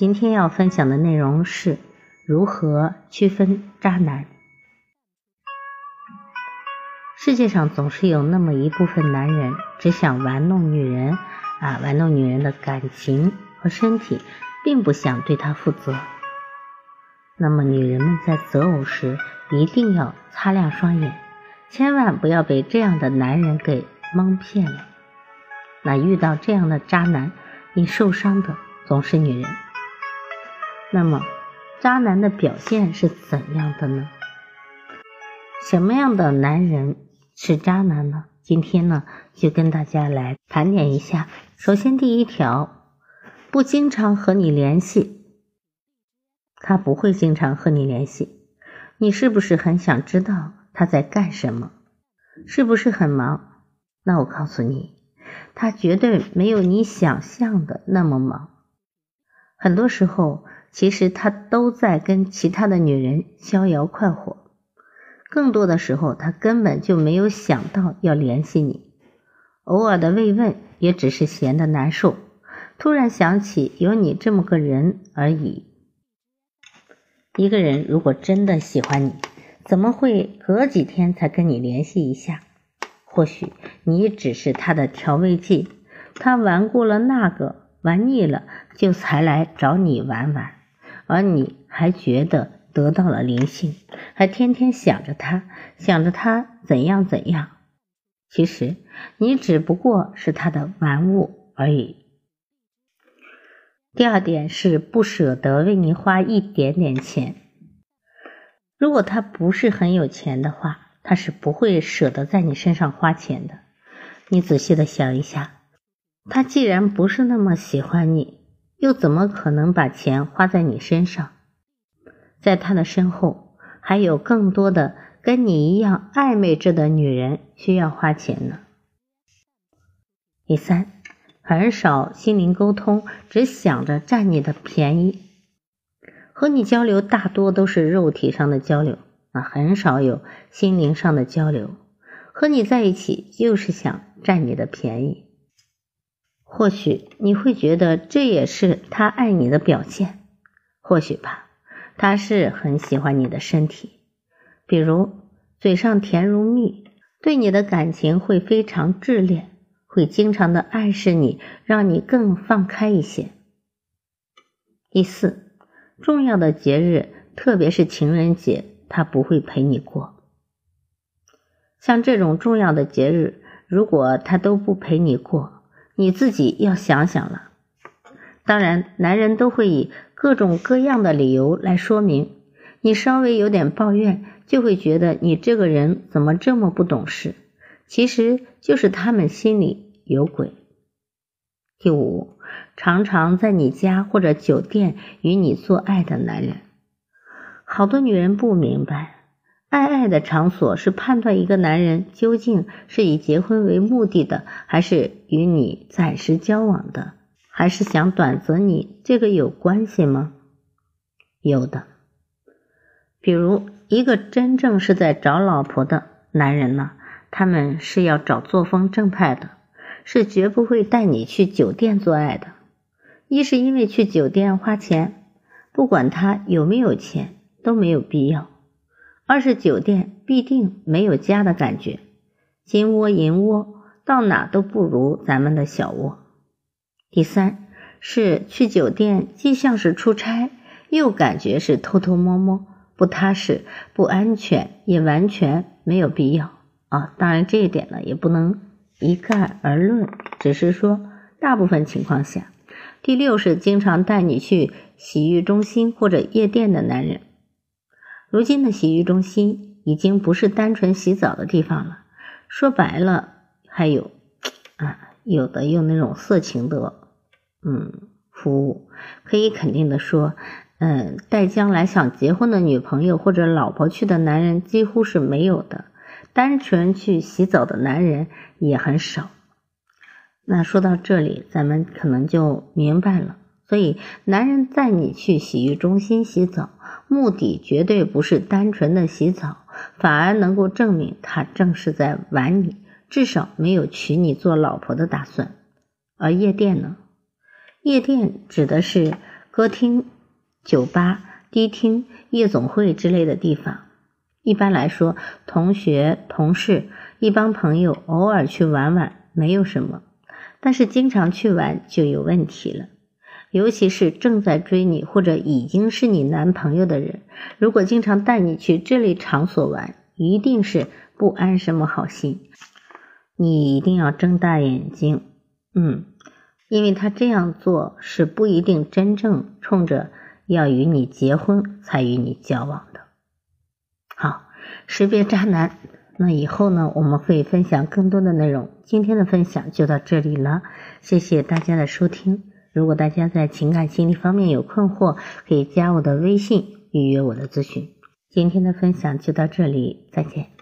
今天要分享的内容是如何区分渣男。世界上总是有那么一部分男人只想玩弄女人啊，玩弄女人的感情和身体，并不想对她负责。那么女人们在择偶时一定要擦亮双眼，千万不要被这样的男人给蒙骗了。那遇到这样的渣男，你受伤的总是女人。那么，渣男的表现是怎样的呢？什么样的男人是渣男呢？今天呢，就跟大家来盘点一下。首先，第一条，不经常和你联系，他不会经常和你联系。你是不是很想知道他在干什么？是不是很忙？那我告诉你，他绝对没有你想象的那么忙。很多时候。其实他都在跟其他的女人逍遥快活，更多的时候他根本就没有想到要联系你，偶尔的慰问也只是闲得难受，突然想起有你这么个人而已。一个人如果真的喜欢你，怎么会隔几天才跟你联系一下？或许你只是他的调味剂，他玩过了那个，玩腻了，就才来找你玩玩。而你还觉得得到了灵性，还天天想着他，想着他怎样怎样。其实你只不过是他的玩物而已。第二点是不舍得为你花一点点钱。如果他不是很有钱的话，他是不会舍得在你身上花钱的。你仔细的想一下，他既然不是那么喜欢你。又怎么可能把钱花在你身上？在他的身后，还有更多的跟你一样暧昧着的女人需要花钱呢。第三，很少心灵沟通，只想着占你的便宜。和你交流大多都是肉体上的交流啊，很少有心灵上的交流。和你在一起就是想占你的便宜。或许你会觉得这也是他爱你的表现，或许吧，他是很喜欢你的身体，比如嘴上甜如蜜，对你的感情会非常炽烈，会经常的暗示你，让你更放开一些。第四，重要的节日，特别是情人节，他不会陪你过。像这种重要的节日，如果他都不陪你过。你自己要想想了。当然，男人都会以各种各样的理由来说明。你稍微有点抱怨，就会觉得你这个人怎么这么不懂事。其实就是他们心里有鬼。第五，常常在你家或者酒店与你做爱的男人，好多女人不明白。爱爱的场所是判断一个男人究竟是以结婚为目的的，还是与你暂时交往的，还是想短择你？这个有关系吗？有的。比如一个真正是在找老婆的男人呢，他们是要找作风正派的，是绝不会带你去酒店做爱的。一是因为去酒店花钱，不管他有没有钱都没有必要。二是酒店必定没有家的感觉，金窝银窝到哪都不如咱们的小窝。第三是去酒店既像是出差，又感觉是偷偷摸摸，不踏实、不安全，也完全没有必要啊。当然这一点呢也不能一概而论，只是说大部分情况下。第六是经常带你去洗浴中心或者夜店的男人。如今的洗浴中心已经不是单纯洗澡的地方了，说白了，还有啊，有的用那种色情的，嗯，服务。可以肯定的说，嗯，带将来想结婚的女朋友或者老婆去的男人几乎是没有的，单纯去洗澡的男人也很少。那说到这里，咱们可能就明白了。所以，男人带你去洗浴中心洗澡，目的绝对不是单纯的洗澡，反而能够证明他正是在玩你，至少没有娶你做老婆的打算。而夜店呢？夜店指的是歌厅、酒吧、迪厅、夜总会之类的地方。一般来说，同学、同事、一帮朋友偶尔去玩玩没有什么，但是经常去玩就有问题了。尤其是正在追你或者已经是你男朋友的人，如果经常带你去这类场所玩，一定是不安什么好心。你一定要睁大眼睛，嗯，因为他这样做是不一定真正冲着要与你结婚才与你交往的。好，识别渣男，那以后呢，我们会分享更多的内容。今天的分享就到这里了，谢谢大家的收听。如果大家在情感心理方面有困惑，可以加我的微信预约我的咨询。今天的分享就到这里，再见。